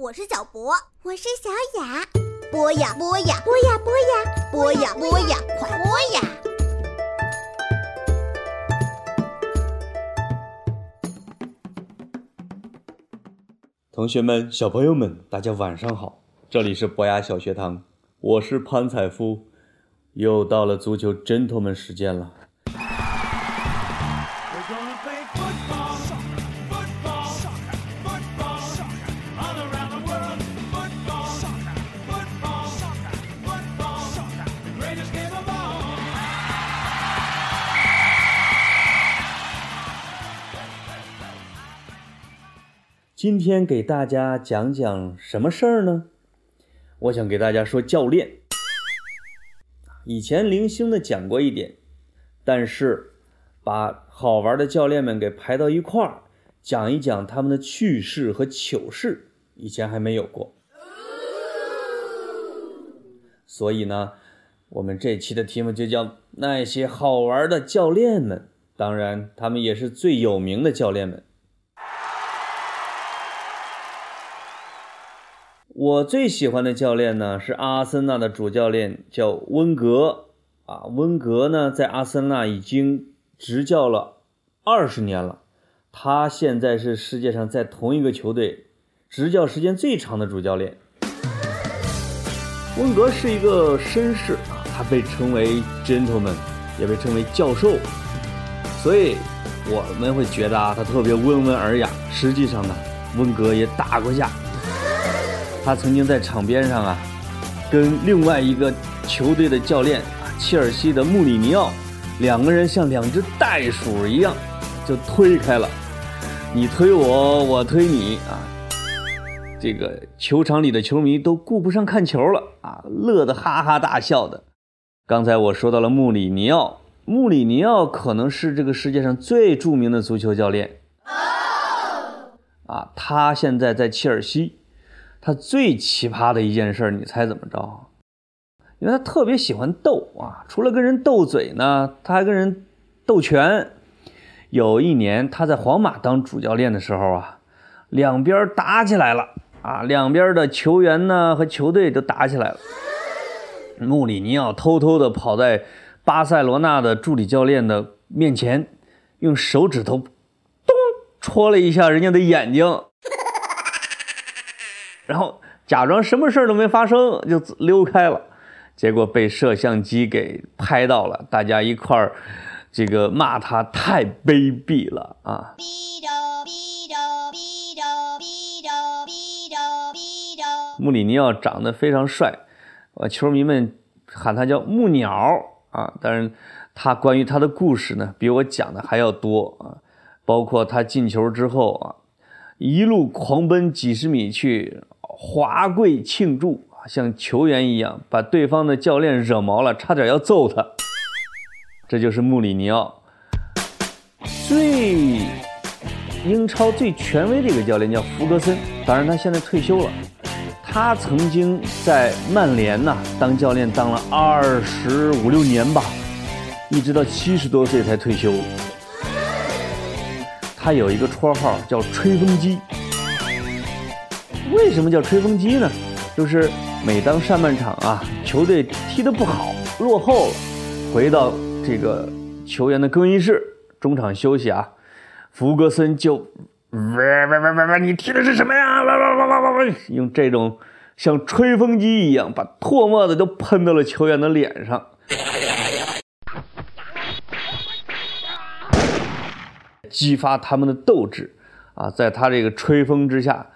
我是小博，我是小雅。播呀播呀播呀播呀播呀播呀，快播呀！同学们、小朋友们，大家晚上好！这里是博雅小学堂，我是潘采夫，又到了足球 gentleman 时间了。今天给大家讲讲什么事儿呢？我想给大家说教练。以前零星的讲过一点，但是把好玩的教练们给排到一块儿，讲一讲他们的趣事和糗事，以前还没有过。所以呢，我们这期的题目就叫那些好玩的教练们。当然，他们也是最有名的教练们。我最喜欢的教练呢是阿森纳的主教练，叫温格啊。温格呢在阿森纳已经执教了二十年了，他现在是世界上在同一个球队执教时间最长的主教练。温格是一个绅士啊，他被称为 gentleman，也被称为教授，所以我们会觉得啊他特别温文尔雅。实际上呢，温格也打过架。他曾经在场边上啊，跟另外一个球队的教练啊，切尔西的穆里尼奥，两个人像两只袋鼠一样，就推开了，你推我，我推你啊，这个球场里的球迷都顾不上看球了啊，乐得哈哈大笑的。刚才我说到了穆里尼奥，穆里尼奥可能是这个世界上最著名的足球教练，啊，他现在在切尔西。他最奇葩的一件事，你猜怎么着？因为他特别喜欢斗啊，除了跟人斗嘴呢，他还跟人斗拳。有一年他在皇马当主教练的时候啊，两边打起来了啊，两边的球员呢和球队都打起来了。穆里尼奥偷偷的跑在巴塞罗那的助理教练的面前，用手指头咚戳了一下人家的眼睛。然后假装什么事儿都没发生，就溜开了，结果被摄像机给拍到了，大家一块儿这个骂他太卑鄙了啊！穆里尼奥长得非常帅，呃，球迷们喊他叫木鸟啊。当然，他关于他的故事呢，比我讲的还要多啊，包括他进球之后啊，一路狂奔几十米去。华贵庆祝啊，像球员一样把对方的教练惹毛了，差点要揍他。这就是穆里尼奥，最英超最权威的一个教练叫弗格森，当然他现在退休了。他曾经在曼联呐当教练当了二十五六年吧，一直到七十多岁才退休。他有一个绰号叫“吹风机”。为什么叫吹风机呢？就是每当上半场啊，球队踢得不好，落后了，回到这个球员的更衣室，中场休息啊，弗格森就喂喂喂喂喂，你踢的是什么呀？喂喂喂喂喂，用这种像吹风机一样，把唾沫子都喷到了球员的脸上，激发他们的斗志啊，在他这个吹风之下。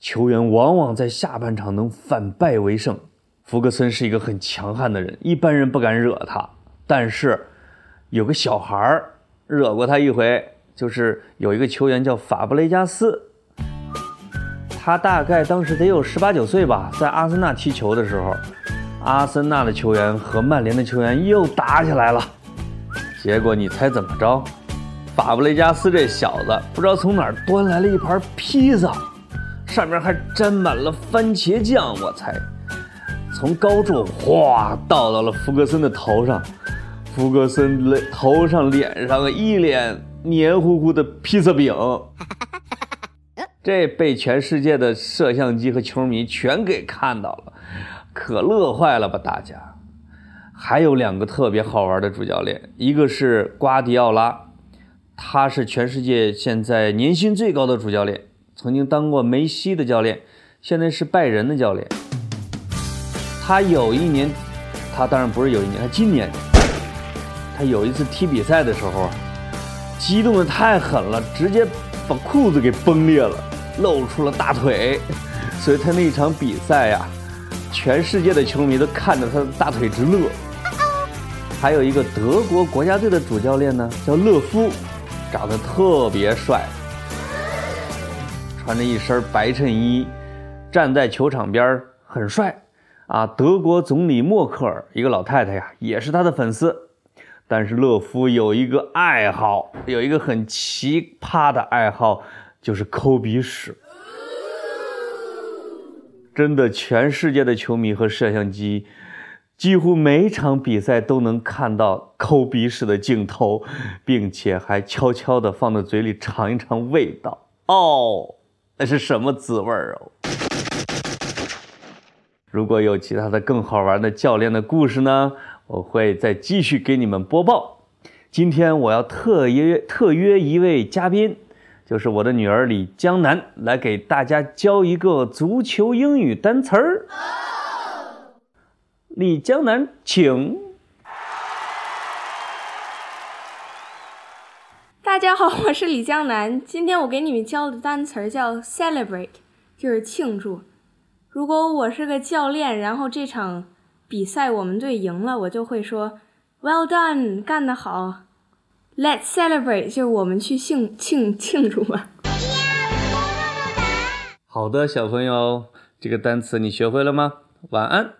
球员往往在下半场能反败为胜。福格森是一个很强悍的人，一般人不敢惹他。但是有个小孩儿惹过他一回，就是有一个球员叫法布雷加斯，他大概当时得有十八九岁吧，在阿森纳踢球的时候，阿森纳的球员和曼联的球员又打起来了。结果你猜怎么着？法布雷加斯这小子不知道从哪儿端来了一盘披萨。上面还沾满了番茄酱，我猜，从高处哗倒到了福格森的头上，福格森头上脸上一脸黏糊糊的披萨饼。这被全世界的摄像机和球迷全给看到了，可乐坏了吧大家？还有两个特别好玩的主教练，一个是瓜迪奥拉，他是全世界现在年薪最高的主教练，曾经当过梅西的教练，现在是拜仁的教练。他有一年，他当然不是有一年，他今年，他有一次踢比赛的时候，激动的太狠了，直接把裤子给崩裂了，露出了大腿，所以他那一场比赛呀，全世界的球迷都看着他的大腿直乐。还有一个德国国家队的主教练呢，叫勒夫，长得特别帅，穿着一身白衬衣，站在球场边很帅，啊，德国总理默克尔一个老太太呀，也是他的粉丝。但是勒夫有一个爱好，有一个很奇葩的爱好，就是抠鼻屎。真的，全世界的球迷和摄像机。几乎每场比赛都能看到抠鼻屎的镜头，并且还悄悄地放到嘴里尝一尝味道。哦，那是什么滋味儿哦？如果有其他的更好玩的教练的故事呢，我会再继续给你们播报。今天我要特约特约一位嘉宾，就是我的女儿李江南，来给大家教一个足球英语单词儿。李江南，请。大家好，我是李江南。今天我给你们教的单词儿叫 celebrate，就是庆祝。如果我是个教练，然后这场比赛我们队赢了，我就会说 Well done，干得好。Let's celebrate，就是我们去庆庆庆祝吧。好的，小朋友，这个单词你学会了吗？晚安。